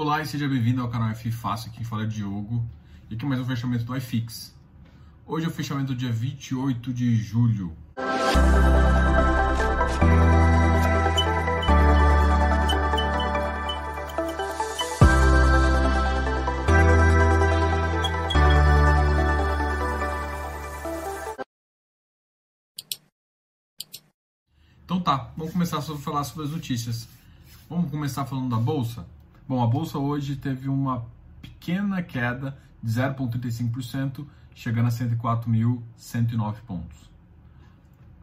Olá e seja bem-vindo ao canal F Fácil, aqui fala é Diogo. E aqui mais um fechamento do iFix. Hoje é o fechamento do dia 28 de julho. Então tá, vamos começar a falar sobre as notícias. Vamos começar falando da bolsa? Bom, a bolsa hoje teve uma pequena queda de 0,35%, chegando a 104.109 pontos.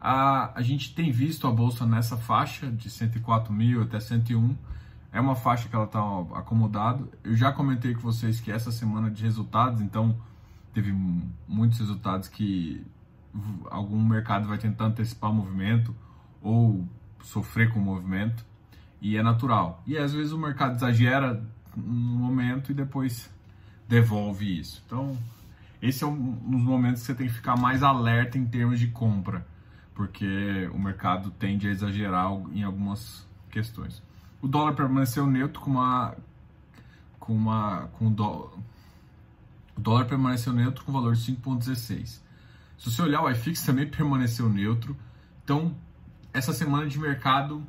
A, a gente tem visto a bolsa nessa faixa de 104 mil até 101. É uma faixa que ela está acomodada. Eu já comentei com vocês que essa semana de resultados, então teve muitos resultados que algum mercado vai tentar antecipar o movimento ou sofrer com o movimento e é natural. E às vezes o mercado exagera no momento e depois devolve isso. Então, esse é um dos momentos que você tem que ficar mais alerta em termos de compra, porque o mercado tende a exagerar em algumas questões. O dólar permaneceu neutro com uma com uma com dólar o dólar permaneceu neutro com valor de 5.16. Se você olhar o iFix também permaneceu neutro. Então, essa semana de mercado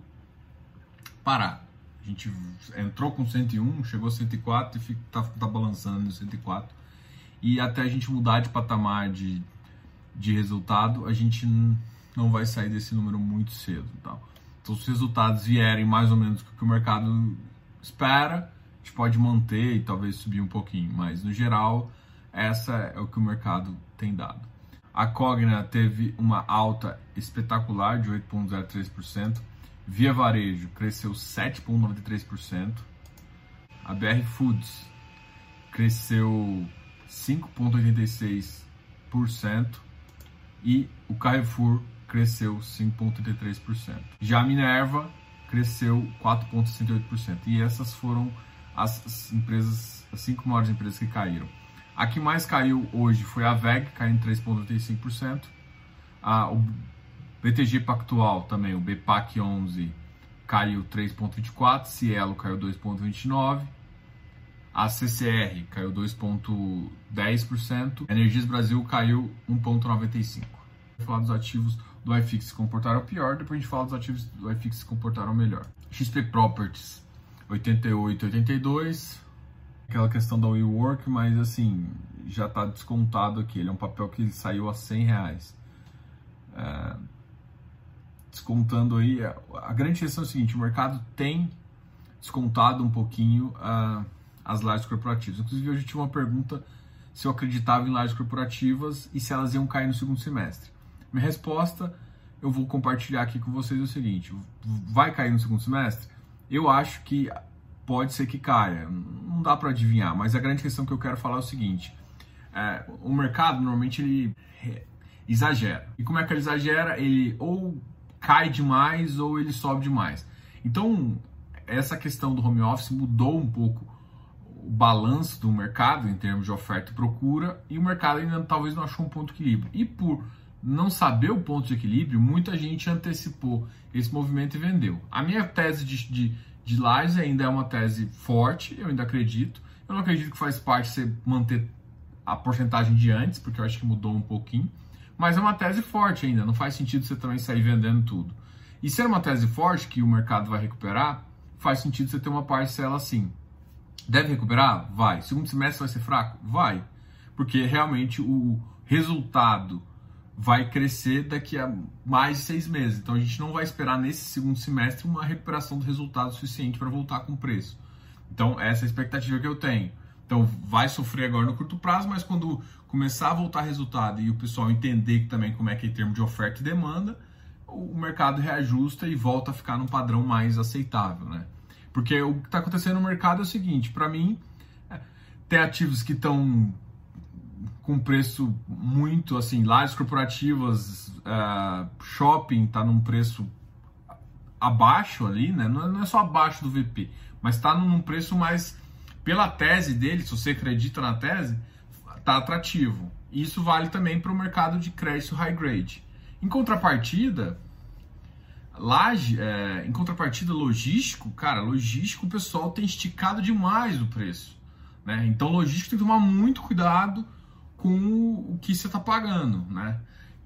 parar. A gente entrou com 101, chegou a 104 e está tá balançando no 104. E até a gente mudar de patamar de, de resultado, a gente não vai sair desse número muito cedo. Tá? Então, se os resultados vierem mais ou menos o que o mercado espera, a gente pode manter e talvez subir um pouquinho. Mas, no geral, essa é o que o mercado tem dado. A Cogna teve uma alta espetacular de 8,03%. Via Varejo cresceu 7,93%. A BR Foods cresceu 5,86%. E o Carrefour cresceu 5,33%. Já a Minerva cresceu 4,68%. E essas foram as empresas, as cinco maiores empresas que caíram. A que mais caiu hoje foi a VEG, caindo 3,85%. A, BTG Pactual também, o BPAC 11 caiu 3,24%, Cielo caiu 2,29%, a CCR caiu 2,10%, Energias Brasil caiu 1,95%. Vou falar dos ativos do iFix se comportaram pior, depois a gente fala dos ativos do iFix se comportaram melhor. XP Properties 88, 82, aquela questão da WeWork, mas assim, já está descontado aqui. Ele é um papel que saiu a 100 reais. É, descontando aí, a grande questão é o seguinte: o mercado tem descontado um pouquinho uh, as lajes corporativas. Inclusive, hoje eu tinha uma pergunta se eu acreditava em lajes corporativas e se elas iam cair no segundo semestre. Minha resposta eu vou compartilhar aqui com vocês é o seguinte: vai cair no segundo semestre? Eu acho que pode ser que caia. Não dá para adivinhar, mas a grande questão que eu quero falar é o seguinte: é, o mercado normalmente ele exagera. E como é que ele exagera? Ele ou cai demais ou ele sobe demais. Então, essa questão do home office mudou um pouco o balanço do mercado em termos de oferta e procura, e o mercado ainda talvez não achou um ponto de equilíbrio. E por não saber o ponto de equilíbrio, muita gente antecipou esse movimento e vendeu. A minha tese de, de de lives ainda é uma tese forte, eu ainda acredito. Eu não acredito que faz parte você manter a porcentagem de antes, porque eu acho que mudou um pouquinho. Mas é uma tese forte ainda, não faz sentido você também sair vendendo tudo. E ser uma tese forte que o mercado vai recuperar, faz sentido você ter uma parcela assim. Deve recuperar? Vai. Segundo semestre vai ser fraco? Vai. Porque realmente o resultado vai crescer daqui a mais de seis meses. Então a gente não vai esperar nesse segundo semestre uma recuperação do resultado suficiente para voltar com o preço. Então essa é a expectativa que eu tenho. Então vai sofrer agora no curto prazo, mas quando começar a voltar resultado e o pessoal entender também como é que é em termos de oferta e demanda, o mercado reajusta e volta a ficar num padrão mais aceitável, né? Porque o que está acontecendo no mercado é o seguinte, para mim, é, tem ativos que estão com preço muito assim, lajes corporativas, uh, shopping está num preço abaixo ali, né? Não é, não é só abaixo do VP, mas está num preço mais pela tese dele, se você acredita na tese, está atrativo. Isso vale também para o mercado de crédito high grade. Em contrapartida, Laje, é, em contrapartida, logístico, cara, logístico o pessoal tem esticado demais o preço. Né? Então, logístico tem que tomar muito cuidado com o que você está pagando. Né?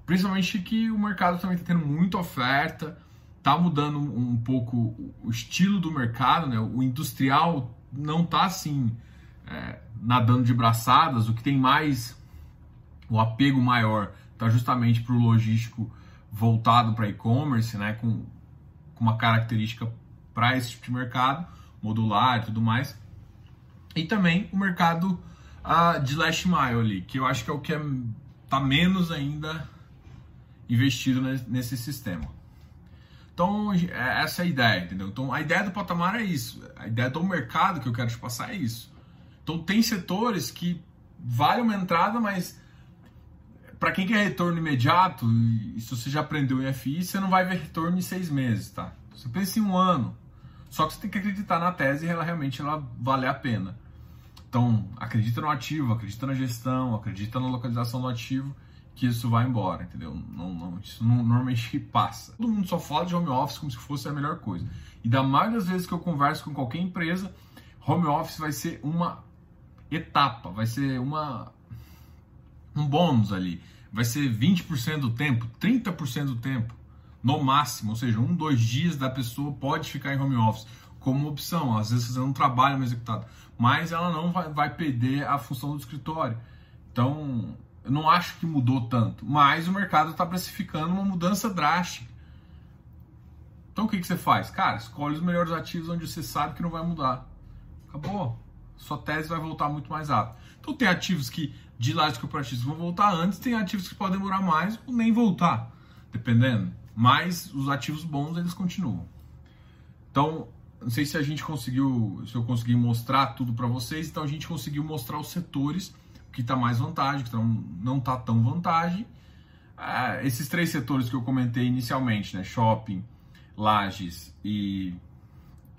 Principalmente que o mercado também está tendo muita oferta, está mudando um pouco o estilo do mercado, né? o industrial não está assim é, nadando de braçadas, o que tem mais, o apego maior está justamente para o logístico voltado para e-commerce, né, com, com uma característica para esse tipo de mercado, modular e tudo mais. E também o mercado de last mile ali, que eu acho que é o que está é, tá menos ainda investido nesse sistema. Então, é, essa é a ideia, entendeu? Então, a ideia do patamar é isso. A ideia do mercado que eu quero te passar é isso. Então, tem setores que vale uma entrada, mas para quem quer retorno imediato, se você já aprendeu em FI, você não vai ver retorno em seis meses, tá? Você pensa em um ano. Só que você tem que acreditar na tese e ela realmente ela vale a pena. Então, acredita no ativo, acredita na gestão, acredita na localização do ativo, que isso vai embora, entendeu? Não, não, isso não, normalmente passa. Todo mundo só fala de home office como se fosse a melhor coisa. E da maioria das vezes que eu converso com qualquer empresa, home office vai ser uma etapa, vai ser uma um bônus ali vai ser 20% do tempo, 30% do tempo, no máximo, ou seja, um, dois dias da pessoa pode ficar em home office como opção, às vezes fazendo um trabalho mais executado, mas ela não vai, vai perder a função do escritório. Então, eu não acho que mudou tanto, mas o mercado está precificando uma mudança drástica. Então, o que, que você faz? Cara, escolhe os melhores ativos onde você sabe que não vai mudar. Acabou. Sua tese vai voltar muito mais rápido. Então, tem ativos que de lajes corporativos vão voltar antes, tem ativos que podem demorar mais ou nem voltar, dependendo. Mas os ativos bons eles continuam. Então, não sei se a gente conseguiu, se eu consegui mostrar tudo para vocês, então a gente conseguiu mostrar os setores que está mais vantagem, que não está tão vantagem. Ah, esses três setores que eu comentei inicialmente, né, shopping, lajes e,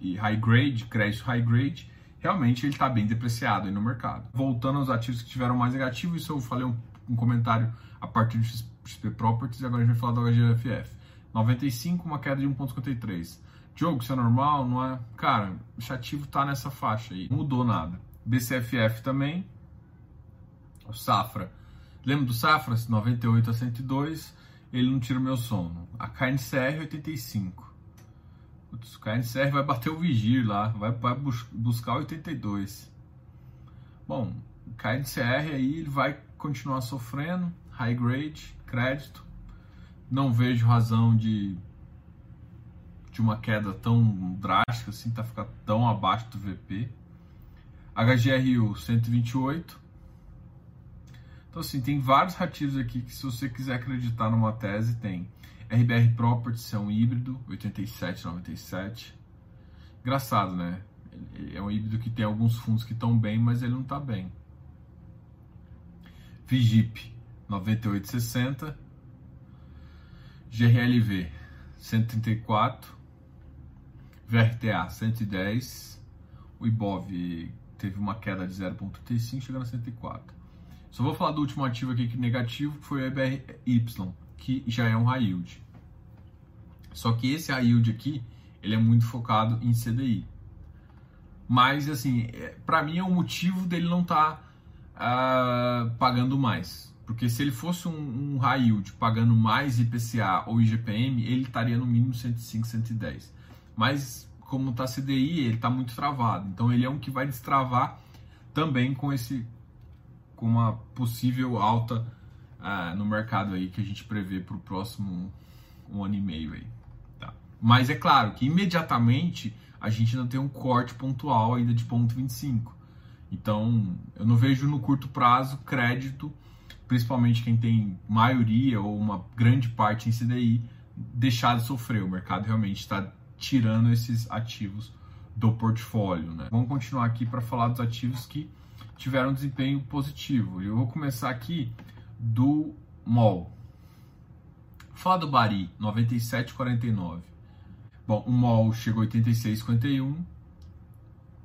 e high grade, crédito high grade, realmente ele está bem depreciado no mercado. Voltando aos ativos que tiveram mais negativo, isso eu falei um, um comentário a partir do XP Properties e agora a gente vai falar do HGFF. 95, uma queda de 1,53. Diogo, isso é normal? Não é? Cara, esse ativo está nessa faixa aí, mudou nada. BCFF também, o Safra. Lembra do Safra? 98 a 102, ele não tira o meu sono. A KNCR 85. Putz, o KNCR vai bater o Vigir lá, vai, vai bus buscar 82. Bom, o KNCR aí ele vai continuar sofrendo, high grade, crédito. Não vejo razão de, de uma queda tão drástica assim, tá ficar tão abaixo do VP. HGRU 128. Então assim, tem vários ativos aqui que se você quiser acreditar numa tese, tem. RBR Properties é um híbrido, 87, 97. Engraçado, né? É um híbrido que tem alguns fundos que estão bem, mas ele não está bem. Vigip, 98,60. GRLV, 134. VRTA, 110. O IBOV teve uma queda de 0,35, chegando a 104. Só vou falar do último ativo aqui que negativo, que foi o EBRY que já é um high yield. Só que esse high yield aqui, ele é muito focado em CDI. Mas, assim, é, para mim é o um motivo dele não estar tá, uh, pagando mais. Porque se ele fosse um, um high yield pagando mais IPCA ou IGPM, ele estaria no mínimo 105, 110. Mas, como está CDI, ele está muito travado. Então, ele é um que vai destravar também com esse com uma possível alta ah, no mercado aí que a gente prevê para o próximo um ano e meio aí. Tá? Mas é claro que imediatamente a gente ainda tem um corte pontual ainda de ponto 25. Então eu não vejo no curto prazo crédito, principalmente quem tem maioria ou uma grande parte em CDI, deixar de sofrer. O mercado realmente está tirando esses ativos do portfólio. Né? Vamos continuar aqui para falar dos ativos que tiveram desempenho positivo. Eu vou começar aqui do MOL. Falar do Bari, 97,49. Bom, o MOL chegou a 86,51.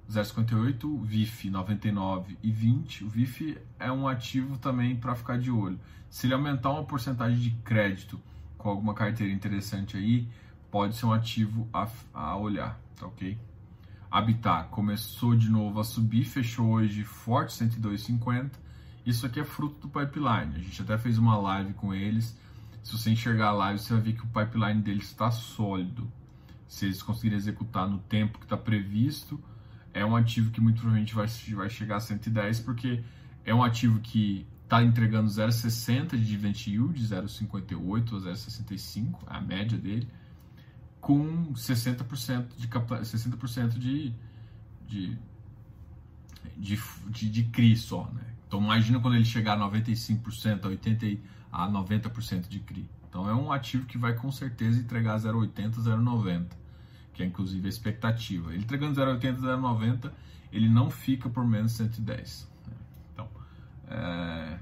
0,58, VIF 99 e 20. O VIF é um ativo também para ficar de olho. Se ele aumentar uma porcentagem de crédito com alguma carteira interessante aí, pode ser um ativo a, a olhar, tá ok? Habitat começou de novo a subir, fechou hoje forte 102,50. Isso aqui é fruto do pipeline. A gente até fez uma live com eles. Se você enxergar a live, você vai ver que o pipeline deles está sólido. Se eles conseguirem executar no tempo que está previsto, é um ativo que muito provavelmente vai, vai chegar a 110, porque é um ativo que está entregando 0,60 de dividend yield, 0,58 ou 0,65, a média dele com 60% de 60% de, de, de, de, de CRI só, né? Então imagina quando ele chegar a 95%, a 80% a 90% de CRI. Então é um ativo que vai com certeza entregar 0,80, 0,90, que é inclusive a expectativa. Ele entregando 0,80, 0,90, ele não fica por menos 110. Né? Então é,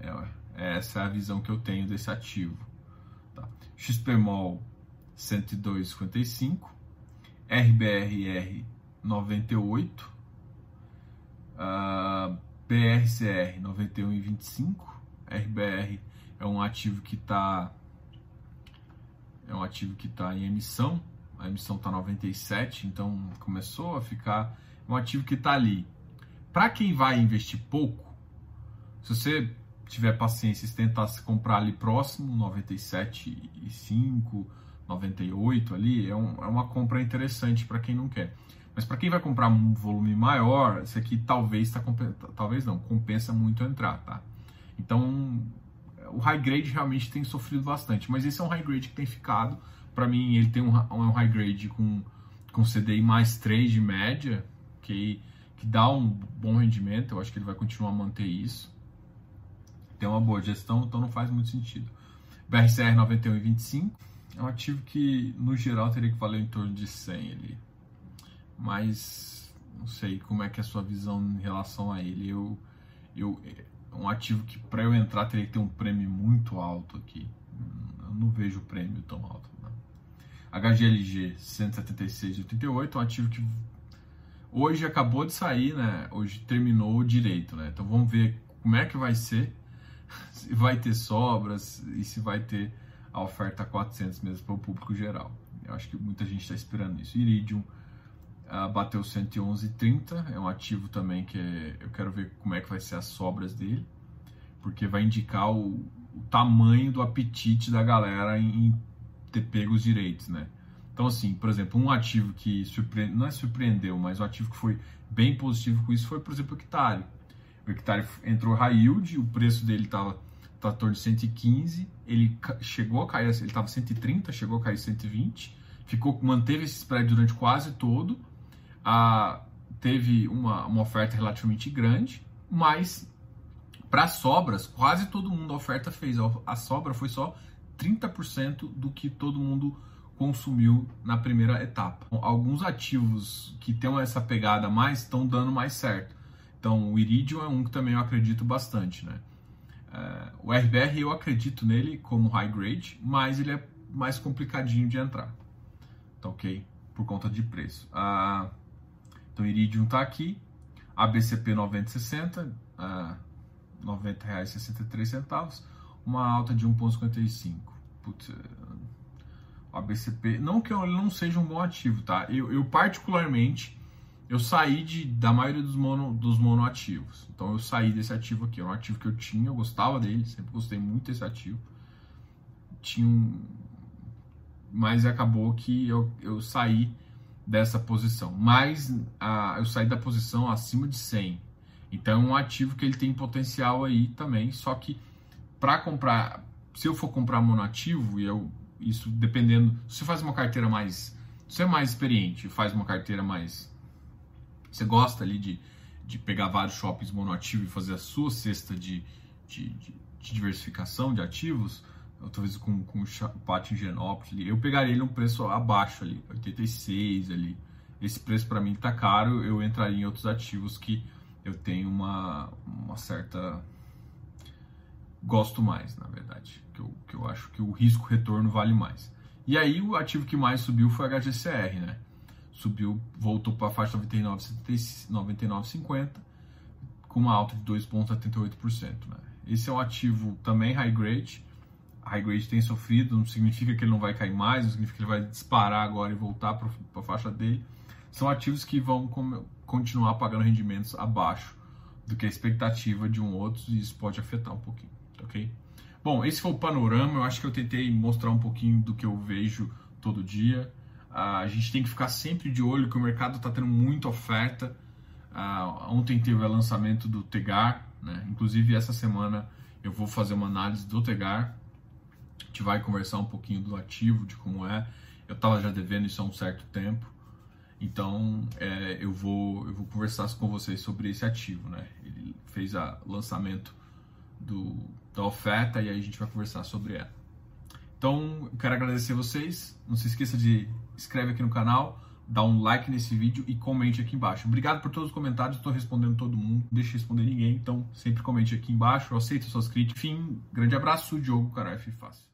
é, essa é a visão que eu tenho desse ativo. Tá? XPMOL 102,55, RBRR 98, uh, BRCR 91,25, RBR é um ativo que está é um ativo que está em emissão, a emissão está 97, então começou a ficar um ativo que está ali. Para quem vai investir pouco, se você tiver paciência e tentar se comprar ali próximo, 97,5 98 ali, é, um, é uma compra interessante para quem não quer. Mas para quem vai comprar um volume maior, esse aqui talvez tá, talvez não, compensa muito entrar, tá? Então, o high grade realmente tem sofrido bastante, mas esse é um high grade que tem ficado. Para mim, ele tem um, um high grade com, com CDI mais 3 de média, que, que dá um bom rendimento. Eu acho que ele vai continuar a manter isso. Tem uma boa gestão, então não faz muito sentido. BRCR 91,25 é um ativo que, no geral, teria que valer em torno de 100 ali. Mas não sei como é que é a sua visão em relação a ele. Eu, eu, é um ativo que, para eu entrar, teria que ter um prêmio muito alto aqui. Eu não vejo o prêmio tão alto. Né? HGLG 176,88 é um ativo que hoje acabou de sair, né? Hoje terminou direito, né? Então vamos ver como é que vai ser, se vai ter sobras e se vai ter a oferta 400 mesmo para o público geral. Eu acho que muita gente está esperando isso. Iridium uh, bateu 111,30, é um ativo também que é, eu quero ver como é que vai ser as sobras dele, porque vai indicar o, o tamanho do apetite da galera em, em, ter pego os direitos, né? Então, assim, por exemplo, um ativo que surpreende, não é surpreendeu, mas um ativo que foi bem positivo com isso foi, por exemplo, o Hectare. O Hectare entrou high yield, o preço dele estava trator de 115, ele chegou a cair, ele estava 130, chegou a cair 120, ficou, manteve esse spread durante quase todo, teve uma, uma oferta relativamente grande, mas para sobras, quase todo mundo a oferta fez, a sobra foi só 30% do que todo mundo consumiu na primeira etapa. Alguns ativos que têm essa pegada mais estão dando mais certo. Então, o Iridium é um que também eu acredito bastante, né? Uh, o RBR eu acredito nele como high grade, mas ele é mais complicadinho de entrar. Tá ok? Por conta de preço. Uh, então Iridium está aqui. ABCP 9060, uh, R$ 90,63, uma alta de 1,55. Putz, o ABCP, não que ele não seja um bom ativo, tá? Eu, eu particularmente eu saí de, da maioria dos, mono, dos monoativos. Então eu saí desse ativo aqui. Era um ativo que eu tinha, eu gostava dele, sempre gostei muito desse ativo. Tinha um... Mas acabou que eu, eu saí dessa posição. Mas a, eu saí da posição acima de 100. Então é um ativo que ele tem potencial aí também. Só que para comprar, se eu for comprar monoativo, e eu, isso dependendo. Se você faz uma carteira mais. Se você é mais experiente, faz uma carteira mais você gosta ali de, de pegar vários shoppings monoativos e fazer a sua cesta de, de, de, de diversificação de ativos, talvez com, com o pátio Genópolis, eu pegaria ele um preço abaixo ali, 86 ali. Esse preço para mim tá caro, eu entraria em outros ativos que eu tenho uma, uma certa gosto mais, na verdade, que eu, que eu acho que o risco retorno vale mais. E aí o ativo que mais subiu foi a HGCR, né? Subiu, voltou para a faixa 99,50 99, com uma alta de 2,78%. Né? Esse é um ativo também high grade. high grade tem sofrido, não significa que ele não vai cair mais, não significa que ele vai disparar agora e voltar para a faixa dele. São ativos que vão continuar pagando rendimentos abaixo do que a expectativa de um outro e isso pode afetar um pouquinho, ok? Bom, esse foi o panorama. Eu acho que eu tentei mostrar um pouquinho do que eu vejo todo dia. Uh, a gente tem que ficar sempre de olho que o mercado está tendo muita oferta. Uh, ontem teve o lançamento do Tegar, né? inclusive essa semana eu vou fazer uma análise do Tegar. A gente vai conversar um pouquinho do ativo, de como é. Eu estava já devendo isso há um certo tempo. Então é, eu, vou, eu vou conversar com vocês sobre esse ativo. Né? Ele fez o lançamento do, da oferta e aí a gente vai conversar sobre ela. Então, quero agradecer vocês. Não se esqueça de inscrever aqui no canal, dar um like nesse vídeo e comente aqui embaixo. Obrigado por todos os comentários, estou respondendo todo mundo, não deixe de responder ninguém, então sempre comente aqui embaixo, eu aceito suas críticas. Enfim, grande abraço, Diogo Caraf Fácil.